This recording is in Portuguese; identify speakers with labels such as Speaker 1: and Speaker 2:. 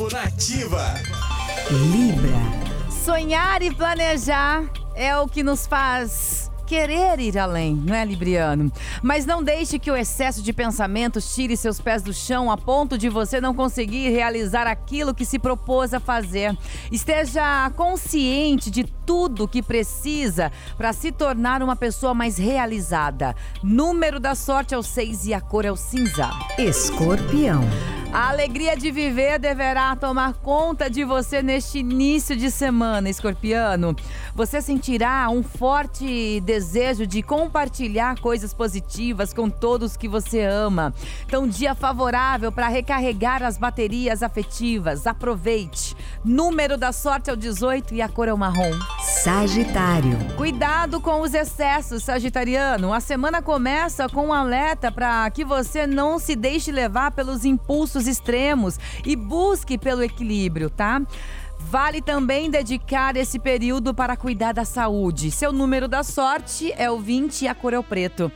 Speaker 1: Horóscopo Nativa.
Speaker 2: Libra.
Speaker 3: Sonhar e planejar é o que nos faz querer ir além, não é, Libriano? Mas não deixe que o excesso de pensamentos tire seus pés do chão a ponto de você não conseguir realizar aquilo que se propôs a fazer. Esteja consciente de tudo que precisa para se tornar uma pessoa mais realizada. Número da sorte é o 6 e a cor é o cinza.
Speaker 2: Escorpião.
Speaker 3: A alegria de viver deverá tomar conta de você neste início de semana, escorpiano. Você sentirá um forte desejo de compartilhar coisas positivas com todos que você ama. Então, dia favorável para recarregar as baterias afetivas. Aproveite. Número da sorte é o 18 e a cor é o marrom.
Speaker 2: Sagitário.
Speaker 3: Cuidado com os excessos, Sagitariano. A semana começa com um alerta para que você não se deixe levar pelos impulsos extremos e busque pelo equilíbrio, tá? Vale também dedicar esse período para cuidar da saúde. Seu número da sorte é o 20 e a cor é o preto.